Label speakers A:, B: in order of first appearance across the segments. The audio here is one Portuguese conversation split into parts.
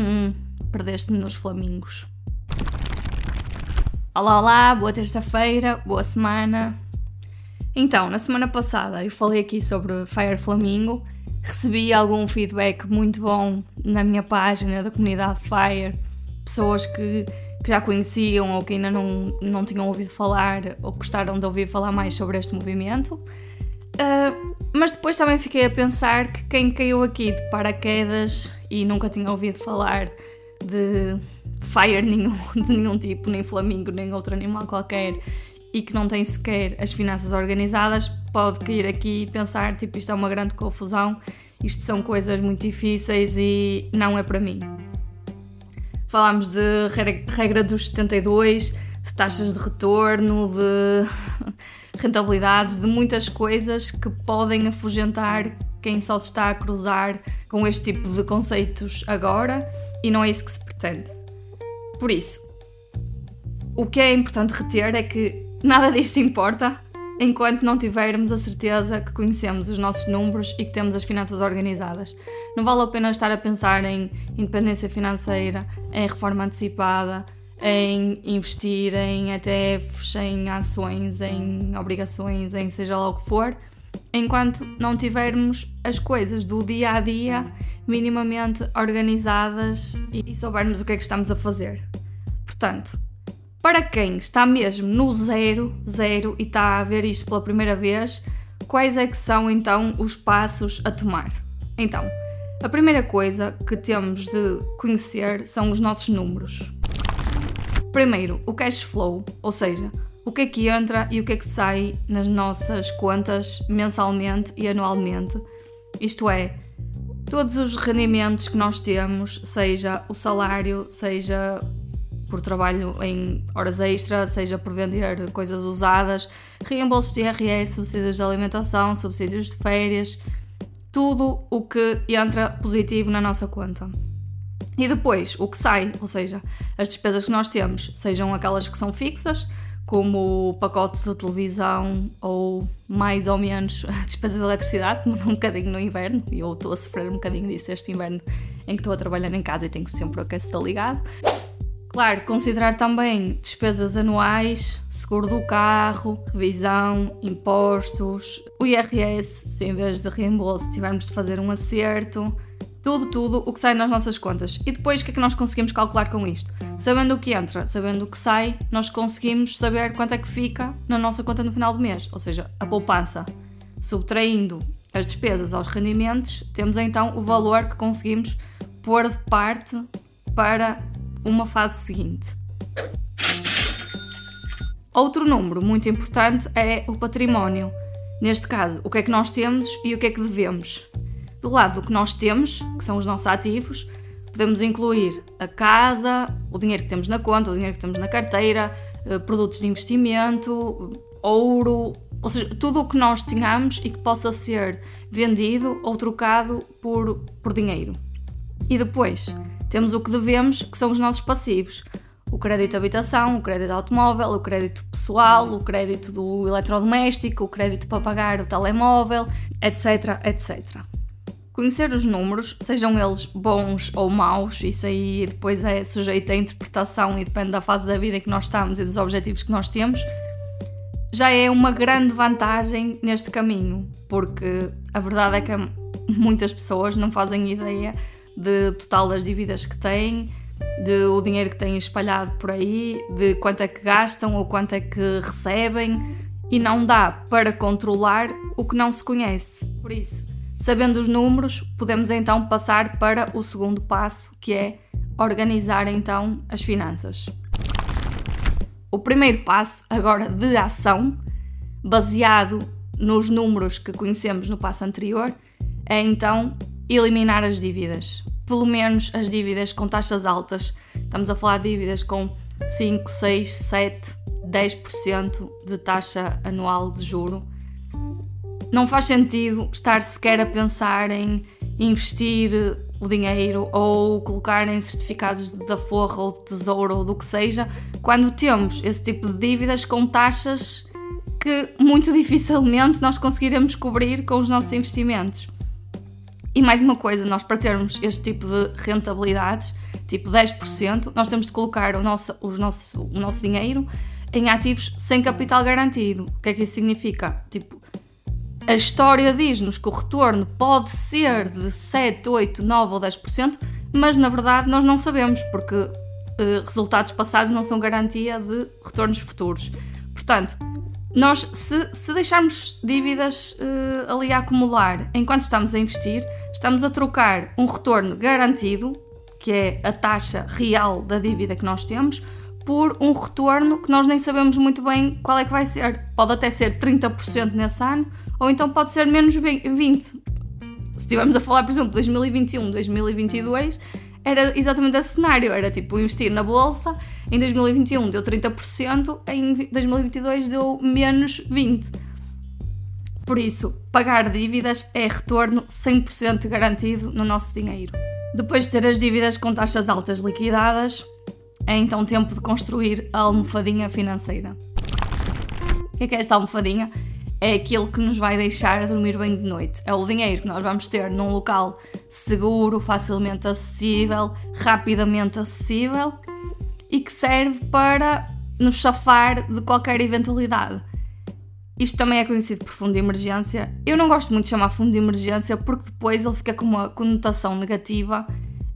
A: Hum, perdeste-me nos flamingos. Olá, olá, boa terça-feira, boa semana. Então, na semana passada eu falei aqui sobre Fire Flamingo, recebi algum feedback muito bom na minha página da comunidade Fire, pessoas que, que já conheciam ou que ainda não, não tinham ouvido falar ou gostaram de ouvir falar mais sobre este movimento. Uh, mas depois também fiquei a pensar que quem caiu aqui de paraquedas e nunca tinha ouvido falar de fire nenhum, de nenhum tipo, nem flamingo, nem outro animal qualquer, e que não tem sequer as finanças organizadas, pode cair aqui e pensar, tipo, isto é uma grande confusão, isto são coisas muito difíceis e não é para mim. Falámos de regra dos 72, de taxas de retorno, de rentabilidades, de muitas coisas que podem afugentar quem só se está a cruzar com este tipo de conceitos agora e não é isso que se pretende. Por isso, o que é importante reter é que nada disto importa enquanto não tivermos a certeza que conhecemos os nossos números e que temos as finanças organizadas. Não vale a pena estar a pensar em independência financeira, em reforma antecipada, em investir em ETFs, em ações, em obrigações, em seja lá o que for, enquanto não tivermos as coisas do dia a dia minimamente organizadas e soubermos o que é que estamos a fazer. Portanto, para quem está mesmo no zero, zero e está a ver isto pela primeira vez, quais é que são então os passos a tomar? Então, a primeira coisa que temos de conhecer são os nossos números. Primeiro, o cash flow, ou seja, o que é que entra e o que é que sai nas nossas contas mensalmente e anualmente. Isto é, todos os rendimentos que nós temos, seja o salário, seja por trabalho em horas extra, seja por vender coisas usadas, reembolsos de IRS, subsídios de alimentação, subsídios de férias, tudo o que entra positivo na nossa conta. E depois, o que sai, ou seja, as despesas que nós temos, sejam aquelas que são fixas, como o pacote de televisão ou mais ou menos a despesa de eletricidade, que muda um bocadinho no inverno, e eu estou a sofrer um bocadinho disso este inverno em que estou a trabalhar em casa e tenho sempre o aquecedor ligado. Claro, considerar também despesas anuais, seguro do carro, revisão, impostos, o IRS, se em vez de reembolso tivermos de fazer um acerto, tudo, tudo o que sai nas nossas contas. E depois o que é que nós conseguimos calcular com isto? Sabendo o que entra, sabendo o que sai, nós conseguimos saber quanto é que fica na nossa conta no final do mês, ou seja, a poupança. Subtraindo as despesas aos rendimentos, temos então o valor que conseguimos pôr de parte para uma fase seguinte. Outro número muito importante é o património. Neste caso, o que é que nós temos e o que é que devemos. Do lado do que nós temos, que são os nossos ativos, podemos incluir a casa, o dinheiro que temos na conta, o dinheiro que temos na carteira, eh, produtos de investimento, ouro, ou seja, tudo o que nós tenhamos e que possa ser vendido ou trocado por, por dinheiro. E depois temos o que devemos, que são os nossos passivos. O crédito de habitação, o crédito automóvel, o crédito pessoal, o crédito do eletrodoméstico, o crédito para pagar o telemóvel, etc, etc. Conhecer os números, sejam eles bons ou maus, isso aí depois é sujeito à interpretação e depende da fase da vida em que nós estamos e dos objetivos que nós temos, já é uma grande vantagem neste caminho, porque a verdade é que muitas pessoas não fazem ideia de total das dívidas que têm, de o dinheiro que têm espalhado por aí, de quanto é que gastam ou quanto é que recebem, e não dá para controlar o que não se conhece. Por isso, Sabendo os números, podemos então passar para o segundo passo, que é organizar então as finanças. O primeiro passo, agora de ação, baseado nos números que conhecemos no passo anterior, é então eliminar as dívidas. Pelo menos as dívidas com taxas altas. Estamos a falar de dívidas com 5, 6, 7, 10% de taxa anual de juro não faz sentido estar sequer a pensar em investir o dinheiro ou colocar em certificados da forra ou de tesouro ou do que seja, quando temos esse tipo de dívidas com taxas que muito dificilmente nós conseguiremos cobrir com os nossos investimentos. E mais uma coisa, nós para termos este tipo de rentabilidades, tipo 10%, nós temos de colocar o nosso, os nosso, o nosso dinheiro em ativos sem capital garantido. O que é que isso significa? Tipo, a história diz-nos que o retorno pode ser de 7, 8, 9 ou 10%, mas na verdade nós não sabemos, porque uh, resultados passados não são garantia de retornos futuros. Portanto, nós, se, se deixarmos dívidas uh, ali a acumular enquanto estamos a investir, estamos a trocar um retorno garantido, que é a taxa real da dívida que nós temos, por um retorno que nós nem sabemos muito bem qual é que vai ser. Pode até ser 30% nesse ano, ou então pode ser menos 20%. Se estivermos a falar, por exemplo, 2021, 2022, era exatamente esse cenário. Era tipo investir na bolsa, em 2021 deu 30%, em 2022 deu menos 20%. Por isso, pagar dívidas é retorno 100% garantido no nosso dinheiro. Depois de ter as dívidas com taxas altas liquidadas, é então tempo de construir a almofadinha financeira. O que é, que é esta almofadinha? É aquilo que nos vai deixar dormir bem de noite. É o dinheiro que nós vamos ter num local seguro, facilmente acessível, rapidamente acessível e que serve para nos safar de qualquer eventualidade. Isto também é conhecido por fundo de emergência. Eu não gosto muito de chamar fundo de emergência porque depois ele fica com uma conotação negativa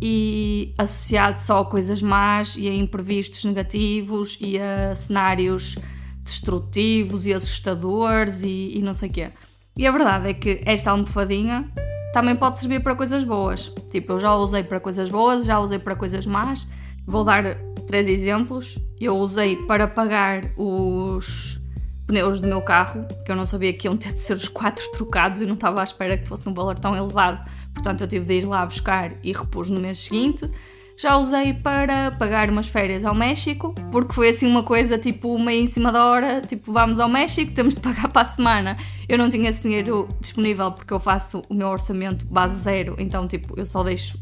A: e associado só a coisas más e a imprevistos negativos e a cenários destrutivos e assustadores e, e não sei o quê. E a verdade é que esta almofadinha também pode servir para coisas boas. Tipo, eu já usei para coisas boas, já usei para coisas más. Vou dar três exemplos. Eu usei para pagar os pneus do meu carro, que eu não sabia que iam ter de ser os quatro trocados e não estava à espera que fosse um valor tão elevado, portanto eu tive de ir lá buscar e repus no mês seguinte. Já usei para pagar umas férias ao México, porque foi assim uma coisa tipo meio em cima da hora, tipo vamos ao México, temos de pagar para a semana. Eu não tinha esse dinheiro disponível porque eu faço o meu orçamento base zero, então tipo eu só deixo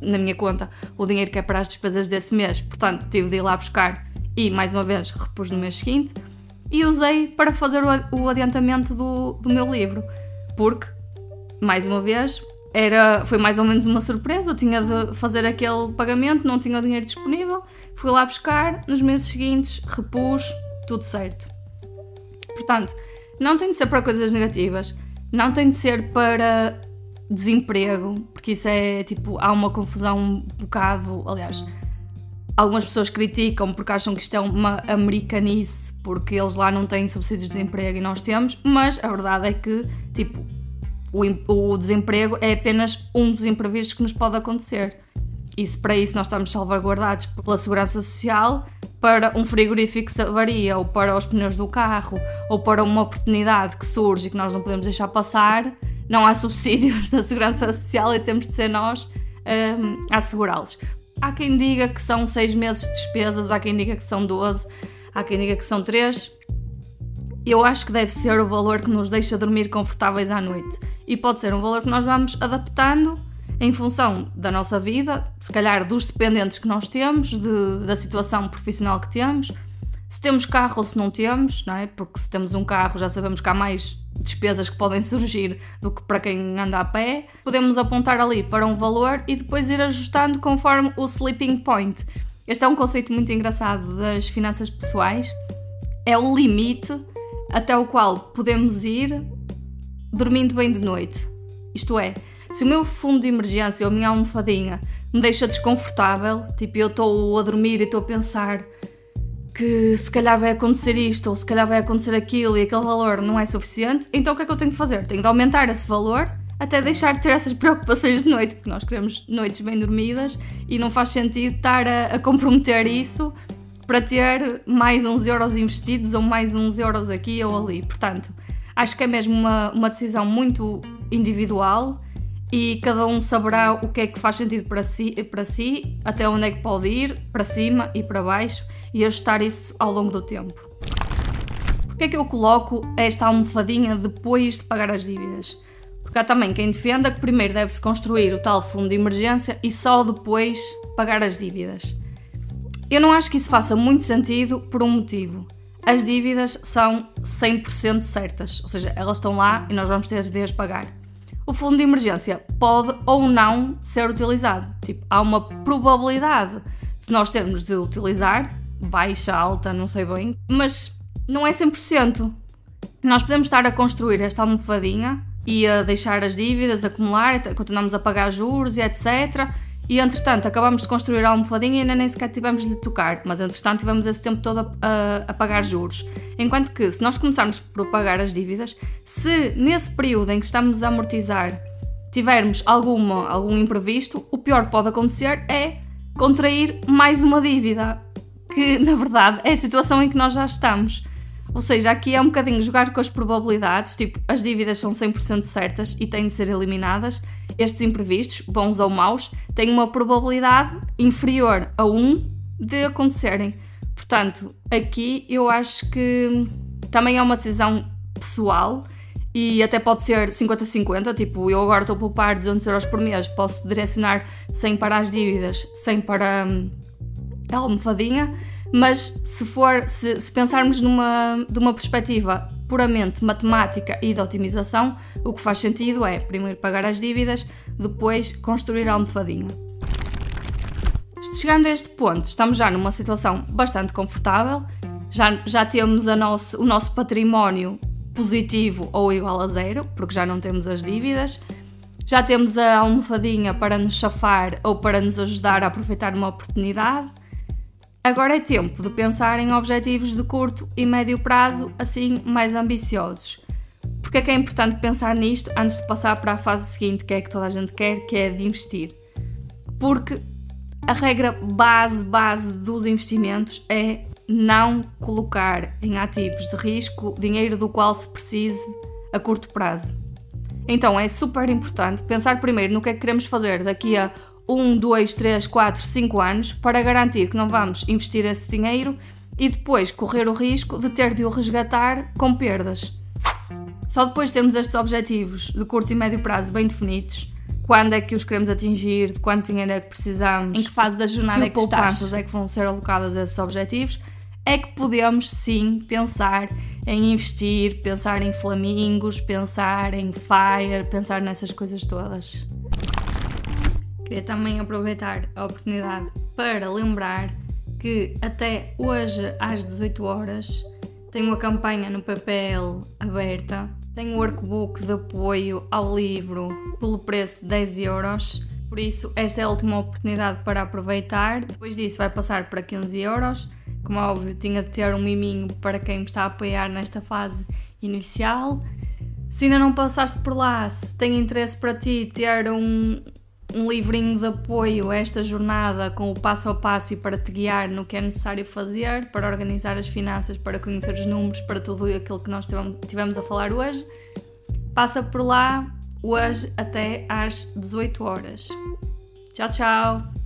A: na minha conta o dinheiro que é para as despesas desse mês, portanto tive de ir lá buscar e mais uma vez repus no mês seguinte e usei para fazer o adiantamento do, do meu livro, porque, mais uma vez, era, foi mais ou menos uma surpresa. Eu tinha de fazer aquele pagamento, não tinha dinheiro disponível, fui lá buscar, nos meses seguintes repus, tudo certo. Portanto, não tem de ser para coisas negativas, não tem de ser para desemprego, porque isso é tipo, há uma confusão um bocado, aliás Algumas pessoas criticam porque acham que isto é uma americanice, porque eles lá não têm subsídios de desemprego e nós temos, mas a verdade é que, tipo, o, o desemprego é apenas um dos imprevistos que nos pode acontecer. E se para isso nós estamos salvaguardados pela segurança social, para um frigorífico que avaria, ou para os pneus do carro, ou para uma oportunidade que surge e que nós não podemos deixar passar, não há subsídios da segurança social e temos de ser nós um, a assegurá-los. Há quem diga que são 6 meses de despesas, há quem diga que são 12, há quem diga que são 3. Eu acho que deve ser o valor que nos deixa dormir confortáveis à noite. E pode ser um valor que nós vamos adaptando em função da nossa vida, se calhar dos dependentes que nós temos, de, da situação profissional que temos, se temos carro ou se não temos, não é? Porque se temos um carro já sabemos que há mais despesas que podem surgir do que para quem anda a pé, podemos apontar ali para um valor e depois ir ajustando conforme o sleeping point. Este é um conceito muito engraçado das finanças pessoais. É o limite até o qual podemos ir dormindo bem de noite. Isto é, se o meu fundo de emergência ou a minha almofadinha me deixa desconfortável, tipo eu estou a dormir e estou a pensar que se calhar vai acontecer isto ou se calhar vai acontecer aquilo e aquele valor não é suficiente, então o que é que eu tenho que fazer? Tenho de aumentar esse valor até deixar de ter essas preocupações de noite, porque nós queremos noites bem dormidas e não faz sentido estar a, a comprometer isso para ter mais uns euros investidos ou mais uns euros aqui ou ali. Portanto, acho que é mesmo uma, uma decisão muito individual e cada um saberá o que é que faz sentido para si, para si, até onde é que pode ir, para cima e para baixo e ajustar isso ao longo do tempo. Porquê é que eu coloco esta almofadinha depois de pagar as dívidas? Porque há também quem defenda que primeiro deve-se construir o tal fundo de emergência e só depois pagar as dívidas. Eu não acho que isso faça muito sentido por um motivo. As dívidas são 100% certas, ou seja, elas estão lá e nós vamos ter de as pagar. O fundo de emergência pode ou não ser utilizado. Tipo, há uma probabilidade de nós termos de utilizar, baixa, alta, não sei bem, mas não é 100%. Nós podemos estar a construir esta almofadinha e a deixar as dívidas acumular, continuamos a pagar juros e etc. E entretanto acabamos de construir a almofadinha e ainda nem sequer tivemos de lhe tocar, mas entretanto tivemos esse tempo todo a, a, a, pagar juros. Enquanto que se nós começarmos por pagar as dívidas, se nesse período em que estamos a amortizar tivermos alguma, algum imprevisto, o pior que pode acontecer é contrair mais uma dívida, que na verdade é a situação em que nós já estamos. Ou seja, aqui é um bocadinho jogar com as probabilidades, tipo, as dívidas são 100% certas e têm de ser eliminadas. Estes imprevistos, bons ou maus, têm uma probabilidade inferior a 1 de acontecerem. Portanto, aqui eu acho que também é uma decisão pessoal e até pode ser 50-50, tipo, eu agora estou a poupar 200 euros por mês, posso direcionar 100 para as dívidas, 100 para hum, a almofadinha, mas se for, se, se pensarmos numa, de uma perspectiva puramente matemática e de otimização, o que faz sentido é primeiro pagar as dívidas, depois construir a almofadinha. Chegando a este ponto, estamos já numa situação bastante confortável, já, já temos nosso, o nosso património positivo ou igual a zero, porque já não temos as dívidas, já temos a almofadinha para nos chafar ou para nos ajudar a aproveitar uma oportunidade Agora é tempo de pensar em objetivos de curto e médio prazo, assim mais ambiciosos. Porque é que é importante pensar nisto antes de passar para a fase seguinte, que é que toda a gente quer, que é de investir? Porque a regra base, base dos investimentos é não colocar em ativos de risco dinheiro do qual se precise a curto prazo. Então é super importante pensar primeiro no que é que queremos fazer daqui a 1, 2, 3, 4, 5 anos para garantir que não vamos investir esse dinheiro e depois correr o risco de ter de o resgatar com perdas. Só depois de termos estes objetivos de curto e médio prazo bem definidos, quando é que os queremos atingir, de quanto dinheiro é que precisamos, em que fase da jornada é que poupanças é que vão ser alocadas a esses objetivos, é que podemos sim pensar em investir, pensar em flamingos, pensar em fire, pensar nessas coisas todas. Queria também aproveitar a oportunidade para lembrar que até hoje às 18 horas tenho uma campanha no PPL aberta. Tenho um workbook de apoio ao livro pelo preço de 10 euros. Por isso, esta é a última oportunidade para aproveitar. Depois disso, vai passar para 15 euros. Como é óbvio, tinha de ter um miminho para quem me está a apoiar nesta fase inicial. Se ainda não passaste por lá, se tem interesse para ti ter um, um livrinho de apoio a esta jornada com o passo a passo e para te guiar no que é necessário fazer, para organizar as finanças, para conhecer os números, para tudo aquilo que nós tivemos a falar hoje. Passa por lá hoje até às 18 horas. Tchau, tchau!